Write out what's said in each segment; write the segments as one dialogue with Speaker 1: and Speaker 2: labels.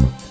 Speaker 1: Bye.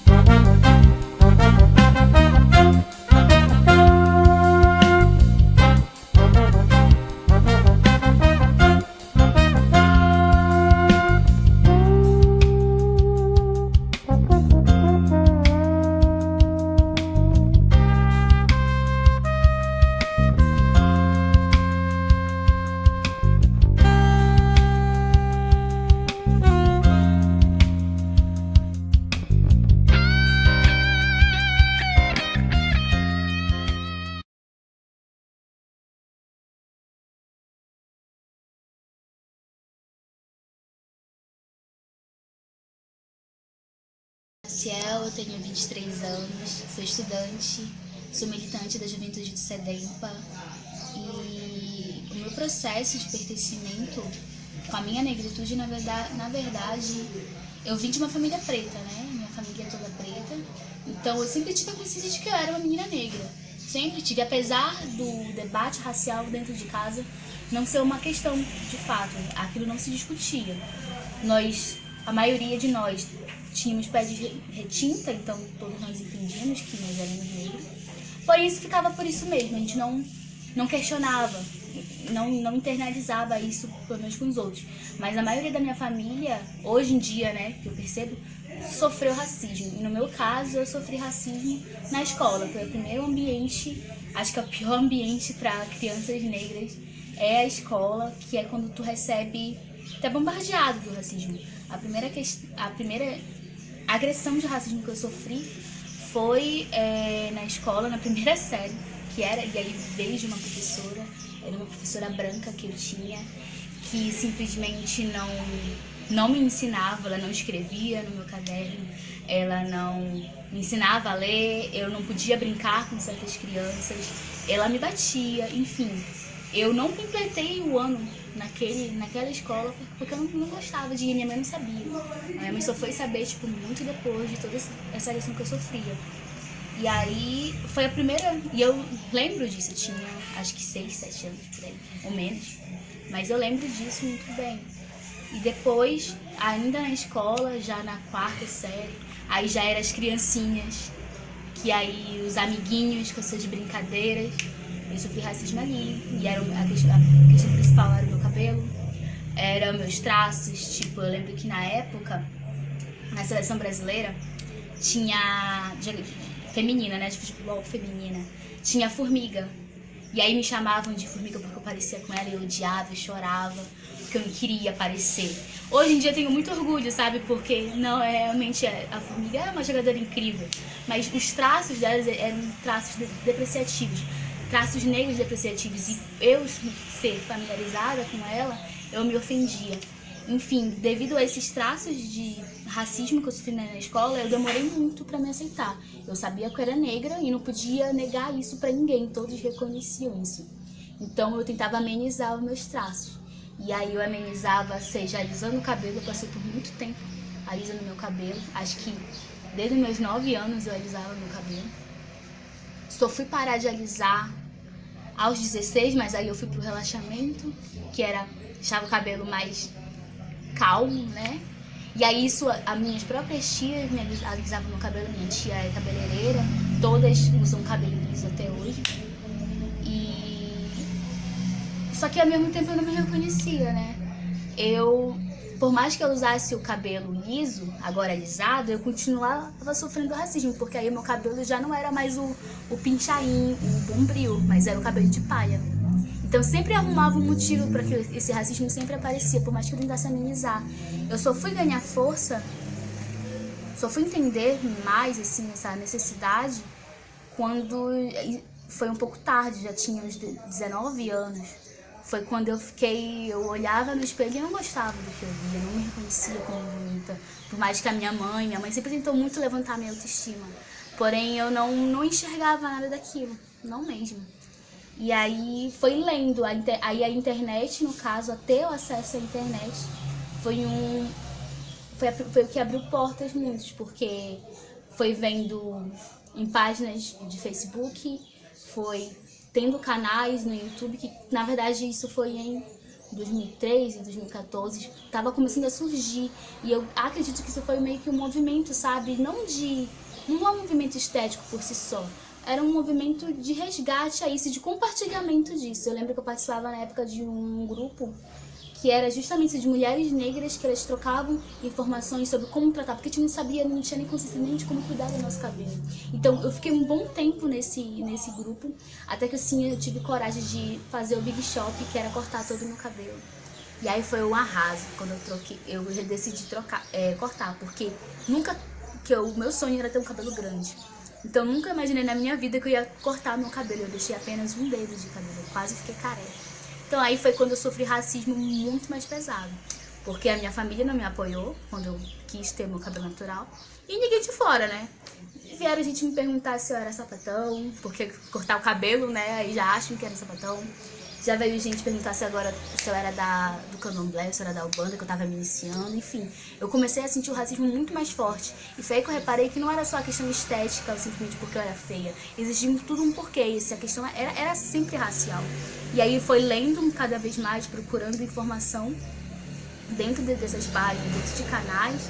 Speaker 1: Ciel, eu tenho 23 anos, sou estudante, sou militante da juventude do SEDEMPA e o meu processo de pertencimento com a minha negritude, na verdade, na verdade, eu vim de uma família preta, né? Minha família é toda preta, então eu sempre tive a consciência de que eu era uma menina negra. Sempre tive, apesar do debate racial dentro de casa não ser uma questão de fato, aquilo não se discutia. Nós, a maioria de nós, tínhamos pé de retinta, então todos nós entendíamos que nós éramos negros. Porém, isso ficava por isso mesmo, a gente não, não questionava, não, não internalizava isso, pelo menos com os outros. Mas a maioria da minha família, hoje em dia, né, que eu percebo, sofreu racismo. E no meu caso, eu sofri racismo na escola. Foi o primeiro ambiente, acho que é o pior ambiente para crianças negras é a escola, que é quando tu recebe, é bombardeado do racismo. A primeira, a primeira a agressão de racismo que eu sofri foi é, na escola, na primeira série, que era, e aí veio de uma professora, era uma professora branca que eu tinha, que simplesmente não, não me ensinava, ela não escrevia no meu caderno, ela não me ensinava a ler, eu não podia brincar com certas crianças, ela me batia, enfim. Eu não completei o ano naquele, naquela escola porque eu não, não gostava de ir, minha mãe não sabia. A minha mãe só foi saber, tipo, muito depois de toda essa lição que eu sofria. E aí foi a primeira. E eu lembro disso, eu tinha acho que 6, 7 anos por aí, ou menos. Mas eu lembro disso muito bem. E depois, ainda na escola, já na quarta série, aí já eram as criancinhas, que aí os amiguinhos com suas brincadeiras. Eu sofri racismo ali, e era a questão, a questão principal era o meu cabelo, eram meus traços, tipo, eu lembro que na época, na seleção brasileira, tinha, feminina, né, de futebol feminina, tinha formiga, e aí me chamavam de formiga porque eu parecia com ela e eu odiava, eu chorava, porque eu não queria aparecer. Hoje em dia eu tenho muito orgulho, sabe? Porque não é realmente a formiga é uma jogadora incrível, mas os traços dela eram traços depreciativos traços negros depreciativos e eu ser familiarizada com ela, eu me ofendia. Enfim, devido a esses traços de racismo que eu sofri na escola, eu demorei muito para me aceitar. Eu sabia que eu era negra e não podia negar isso para ninguém, todos reconheciam isso. Então eu tentava amenizar os meus traços. E aí eu amenizava, seja alisando o cabelo, eu passei por muito tempo alisando meu cabelo. Acho que desde meus 9 anos eu alisava meu cabelo. Só fui parar de alisar aos 16, mas aí eu fui pro relaxamento, que era deixava o cabelo mais calmo, né? E aí isso, as minhas próprias tias me alisavam meu cabelo, minha tia é cabeleireira, todas usam cabelo liso até hoje. E só que ao mesmo tempo eu não me reconhecia, né? Eu por mais que eu usasse o cabelo liso, agora alisado, eu continuava sofrendo racismo, porque aí meu cabelo já não era mais o, o pinchain, o bombril, mas era o cabelo de palha. Então sempre arrumava um motivo para que esse racismo sempre aparecia, por mais que eu tentasse amenizar. Eu só fui ganhar força, só fui entender mais assim, essa necessidade quando foi um pouco tarde, já tinha uns 19 anos foi quando eu fiquei, eu olhava no espelho e não gostava do que eu via, não me reconhecia como bonita. Por mais que a minha mãe, minha mãe sempre tentou muito levantar minha autoestima. Porém, eu não, não enxergava nada daquilo, não mesmo. E aí foi lendo, aí a internet, no caso, até o acesso à internet, foi um. Foi, foi o que abriu portas muitos, porque foi vendo em páginas de Facebook, foi tendo canais no YouTube, que na verdade isso foi em 2013, 2014, estava começando a surgir. E eu acredito que isso foi meio que um movimento, sabe? Não de. Não é um movimento estético por si só. Era um movimento de resgate a isso, de compartilhamento disso. Eu lembro que eu participava na época de um grupo que era justamente de mulheres negras que elas trocavam informações sobre como tratar, porque a gente não sabia, não tinha nem consciência nem de como cuidar do nosso cabelo. Então eu fiquei um bom tempo nesse, nesse grupo, até que assim eu tive coragem de fazer o Big Shop, que era cortar todo o meu cabelo. E aí foi um arraso quando eu troquei, eu decidi trocar, é, cortar, porque nunca, que o meu sonho era ter um cabelo grande. Então nunca imaginei na minha vida que eu ia cortar meu cabelo, eu deixei apenas um dedo de cabelo, eu quase fiquei careca. Então aí foi quando eu sofri racismo muito mais pesado. Porque a minha família não me apoiou quando eu quis ter meu cabelo natural. E ninguém de fora, né? Vieram a gente me perguntar se eu era sapatão, porque cortar o cabelo, né? Aí já acham que era sapatão. Já veio gente perguntar se agora se eu era da, do candomblé, se eu era da Ubanda, que eu tava me iniciando, enfim. Eu comecei a sentir o racismo muito mais forte. E foi aí que eu reparei que não era só a questão estética, simplesmente porque eu era feia. Existia tudo um porquê. E a questão era, era sempre racial. E aí foi lendo cada vez mais, procurando informação dentro de, dessas páginas, dentro de canais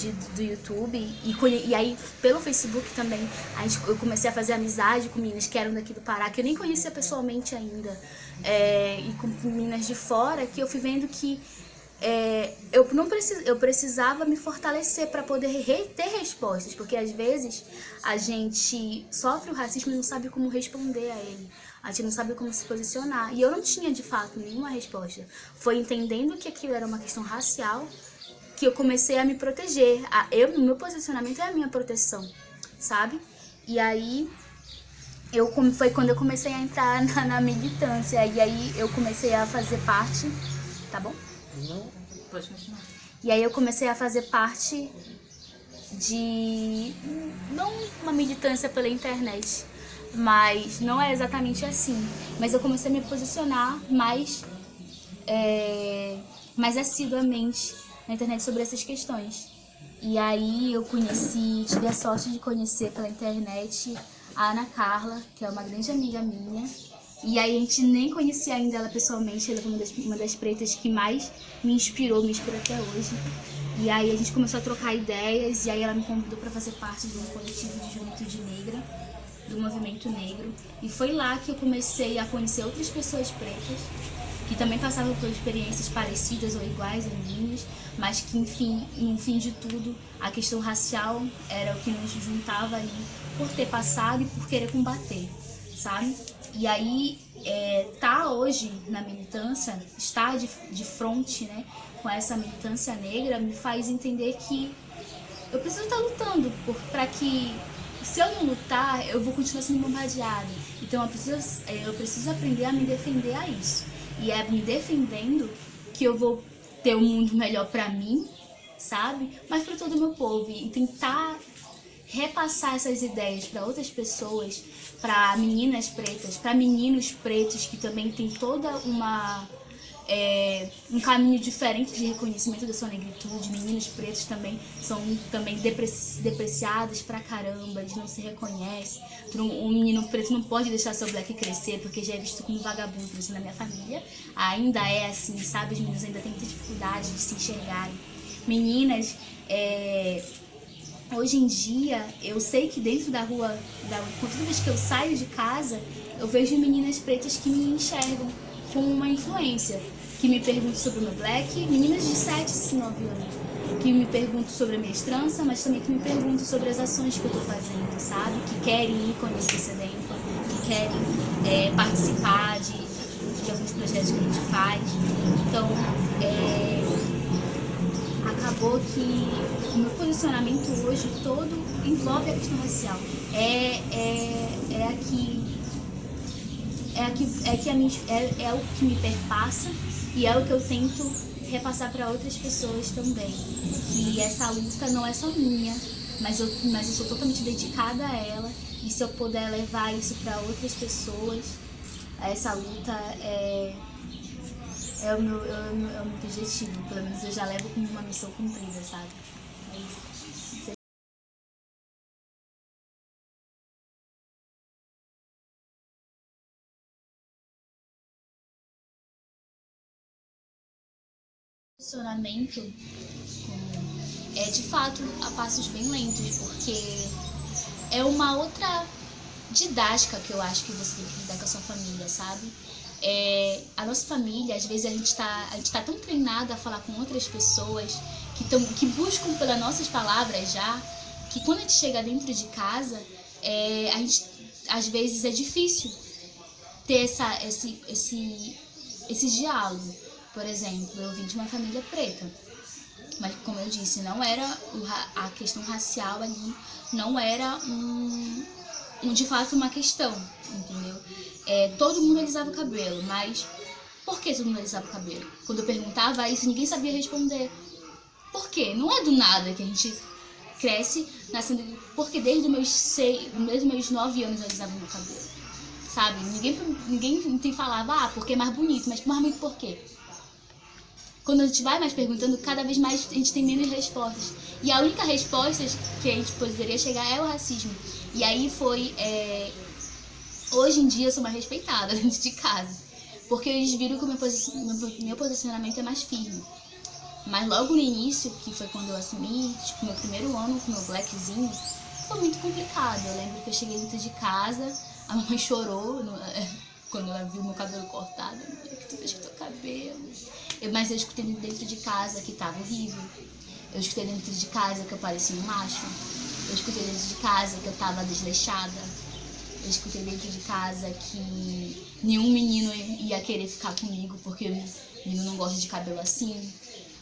Speaker 1: de, do YouTube e, e aí pelo Facebook também a gente, eu comecei a fazer amizade com meninas que eram daqui do Pará, que eu nem conhecia pessoalmente ainda, é, e com meninas de fora, que eu fui vendo que é, eu não precis, eu precisava me fortalecer para poder re, ter respostas, porque às vezes a gente sofre o racismo e não sabe como responder a ele. A gente não sabe como se posicionar. E eu não tinha de fato nenhuma resposta. Foi entendendo que aquilo era uma questão racial que eu comecei a me proteger. A, eu, meu posicionamento é a minha proteção, sabe? E aí eu foi quando eu comecei a entrar na, na, militância e aí eu comecei a fazer parte, tá bom?
Speaker 2: Não, pode continuar.
Speaker 1: E aí eu comecei a fazer parte de não uma militância pela internet, mas não é exatamente assim. Mas eu comecei a me posicionar mais é, mais assiduamente na internet sobre essas questões. E aí eu conheci, tive a sorte de conhecer pela internet a Ana Carla, que é uma grande amiga minha. E aí a gente nem conhecia ainda ela pessoalmente, ela foi uma das, uma das pretas que mais me inspirou, me inspira até hoje. E aí a gente começou a trocar ideias e aí ela me convidou para fazer parte de um coletivo de juventude negra, do movimento negro. E foi lá que eu comecei a conhecer outras pessoas pretas que também passavam por experiências parecidas ou iguais a minhas, mas que, enfim, no fim de tudo, a questão racial era o que nos juntava ali por ter passado e por querer combater, sabe? E aí, é, tá hoje na militância, estar de, de frente, né, com essa militância negra, me faz entender que eu preciso estar lutando para que se eu não lutar, eu vou continuar sendo bombardeada. Então eu preciso, é, eu preciso aprender a me defender a isso e é me defendendo que eu vou ter um mundo melhor para mim, sabe? Mas para todo o meu povo e tentar repassar essas ideias para outras pessoas, para meninas pretas, para meninos pretos que também tem toda uma é, um caminho diferente de reconhecimento da sua negritude. Meninos pretos também são também depreciados pra caramba, eles não se reconhecem. Um menino preto não pode deixar seu black crescer porque já é visto como vagabundo. Na minha família ainda é assim, sabe? Os meninos ainda têm muita dificuldade de se enxergarem. Meninas, é, hoje em dia, eu sei que dentro da rua, da, toda vez que eu saio de casa, eu vejo meninas pretas que me enxergam com uma influência que me perguntam sobre o meu black, meninas de 7, 9 anos, que me perguntam sobre a minha estrança, mas também que me perguntam sobre as ações que eu estou fazendo, sabe? Que querem ir conhecer Sedempa, que querem é, participar de, de, alguns projetos que a gente faz. Então, é, acabou que o meu posicionamento hoje todo envolve a questão racial. É, é, é aqui é, aqui, é, que a minha, é, é o que me perpassa e é o que eu tento repassar para outras pessoas também. Que essa luta não é só minha, mas eu, mas eu sou totalmente dedicada a ela. E se eu puder levar isso para outras pessoas, essa luta é, é, o meu, é, o meu, é o meu objetivo. Pelo menos eu já levo como uma missão cumprida, sabe? É isso. Posicionamento é de fato a passos bem lentos, porque é uma outra didática que eu acho que você tem que lidar com a sua família, sabe? É, a nossa família, às vezes a gente está tá tão treinada a falar com outras pessoas que, tão, que buscam pelas nossas palavras já, que quando a gente chega dentro de casa, é, a gente, às vezes é difícil ter essa, esse, esse, esse diálogo. Por exemplo, eu vim de uma família preta, mas como eu disse, não era a questão racial ali, não era um, um de fato uma questão, entendeu? É, todo mundo alisava o cabelo, mas por que todo mundo alisava o cabelo? Quando eu perguntava isso, ninguém sabia responder. Por quê? Não é do nada que a gente cresce nascendo. Porque desde os meus, seis, desde os meus nove anos eu alisava meu cabelo. Sabe? Ninguém, ninguém falava, ah, porque é mais bonito, mas mais bonito por quê? Quando a gente vai mais perguntando, cada vez mais a gente tem menos respostas. E a única resposta que a gente poderia chegar é o racismo. E aí foi. É... Hoje em dia eu sou mais respeitada dentro de casa. Porque eles viram que o meu, meu posicionamento é mais firme. Mas logo no início, que foi quando eu assumi, tipo, meu primeiro ano com meu blackzinho, foi muito complicado. Eu lembro que eu cheguei dentro de casa, a mamãe chorou no, quando ela viu meu cabelo cortado. O que tu fez com teu cabelo? Eu, mas eu escutei dentro de casa que tava horrível. Eu escutei dentro de casa que eu parecia um macho. Eu escutei dentro de casa que eu tava desleixada. Eu escutei dentro de casa que nenhum menino ia querer ficar comigo porque o menino não gosta de cabelo assim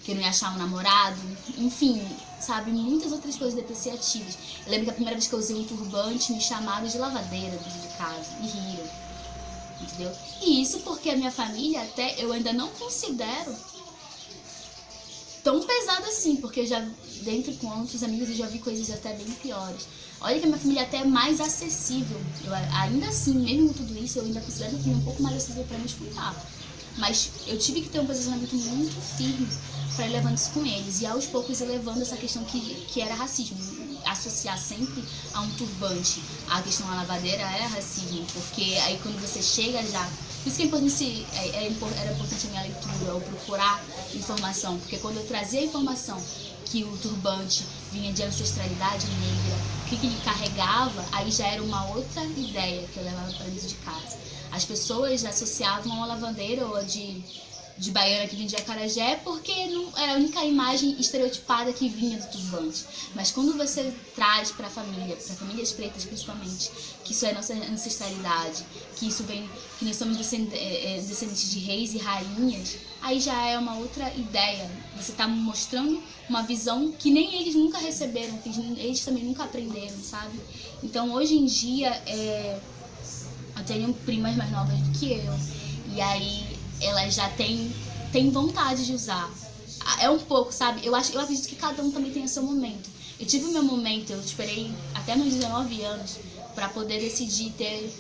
Speaker 1: que não ia achar um namorado, enfim, sabe, muitas outras coisas depreciativas. Eu lembro que a primeira vez que eu usei um turbante me chamaram de lavadeira dentro de casa e riram, entendeu? E isso porque a minha família até eu ainda não considero tão pesado assim, porque já, dentro com outros amigos, eu já vi coisas até bem piores. Olha que a minha família até é mais acessível. Eu, ainda assim, mesmo com tudo isso, eu ainda considero a família um pouco mais acessível para me escutar. Mas eu tive que ter um posicionamento muito firme para ir levando isso com eles. E aos poucos elevando essa questão que, que era racismo. Associar sempre a um turbante a questão da lavadeira era racismo, porque aí quando você chega já. Por isso que é importante, é, é era importante a minha leitura, ou procurar informação, porque quando eu trazia a informação que o turbante vinha de ancestralidade negra, o que, que ele carregava, aí já era uma outra ideia que eu levava para dentro de casa. As pessoas associavam a lavandeira ou a de de baiana que vendia carajé porque não era a única imagem estereotipada que vinha do turbante. Mas quando você traz para a família, para famílias pretas principalmente, que isso é nossa ancestralidade, que isso vem, que nós somos é, é, descendentes de reis e rainhas, aí já é uma outra ideia. Você está mostrando uma visão que nem eles nunca receberam, que eles também nunca aprenderam, sabe? Então hoje em dia é, eu tenho primas mais novas do que eu. E aí ela já tem, tem vontade de usar. É um pouco, sabe? Eu, acho, eu acredito que cada um também tem o seu momento. Eu tive o meu momento, eu esperei até meus 19 anos para poder decidir ter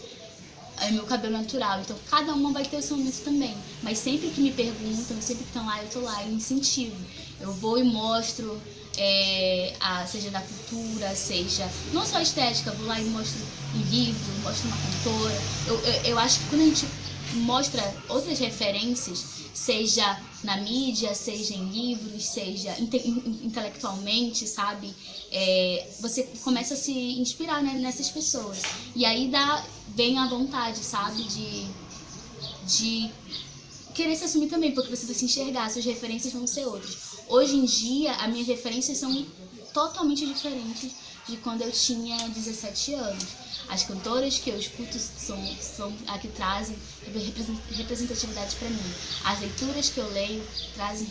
Speaker 1: é, meu cabelo natural. Então, cada uma vai ter o seu momento também. Mas sempre que me perguntam, sempre que estão lá, eu tô lá, eu incentivo. Eu vou e mostro, é, a, seja da cultura, seja não só estética, vou lá e mostro um livro, mostro uma cantora. Eu, eu, eu acho que quando a gente mostra outras referências, seja na mídia, seja em livros, seja inte intelectualmente, sabe? É, você começa a se inspirar né, nessas pessoas. E aí dá, vem a vontade, sabe? De, de querer se assumir também, porque você vai se enxergar, suas referências vão ser outras. Hoje em dia, as minhas referências são totalmente diferentes de quando eu tinha 17 anos. As cantoras que eu escuto são, são a que trazem representatividade para mim. As leituras que eu leio trazem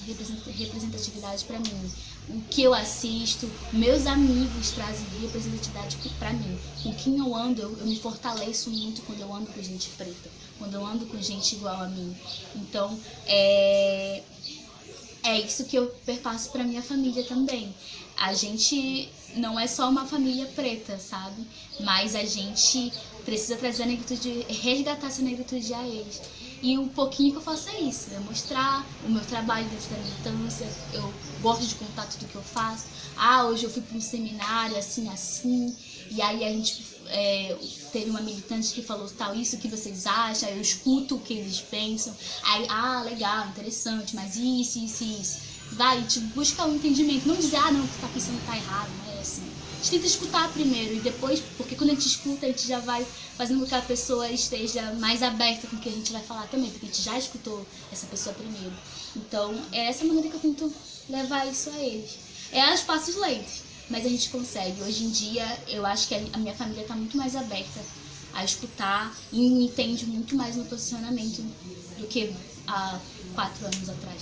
Speaker 1: representatividade para mim. O que eu assisto, meus amigos trazem representatividade para mim. Com quem eu ando, eu, eu me fortaleço muito quando eu ando com gente preta, quando eu ando com gente igual a mim. Então, é, é isso que eu perpasso para minha família também. A gente não é só uma família preta, sabe? Mas a gente precisa trazer a negritude, resgatar essa negritude a eles. E o pouquinho que eu faço é isso, é mostrar o meu trabalho dentro da militância, eu gosto de contar tudo que eu faço. Ah, hoje eu fui para um seminário assim, assim, e aí a gente é, teve uma militante que falou tal, isso que vocês acham, eu escuto o que eles pensam. Aí, ah, legal, interessante, mas isso, isso, isso. Vai, te busca um entendimento. Não dizer, ah, não, o que tá pensando tá errado, não é assim. A gente tenta escutar primeiro e depois, porque quando a gente escuta, a gente já vai fazendo com que a pessoa esteja mais aberta com o que a gente vai falar também, porque a gente já escutou essa pessoa primeiro. Então, é essa maneira que eu tento levar isso a eles. É aos passos lentos, mas a gente consegue. Hoje em dia, eu acho que a minha família está muito mais aberta a escutar e entende muito mais meu posicionamento do que há quatro anos atrás.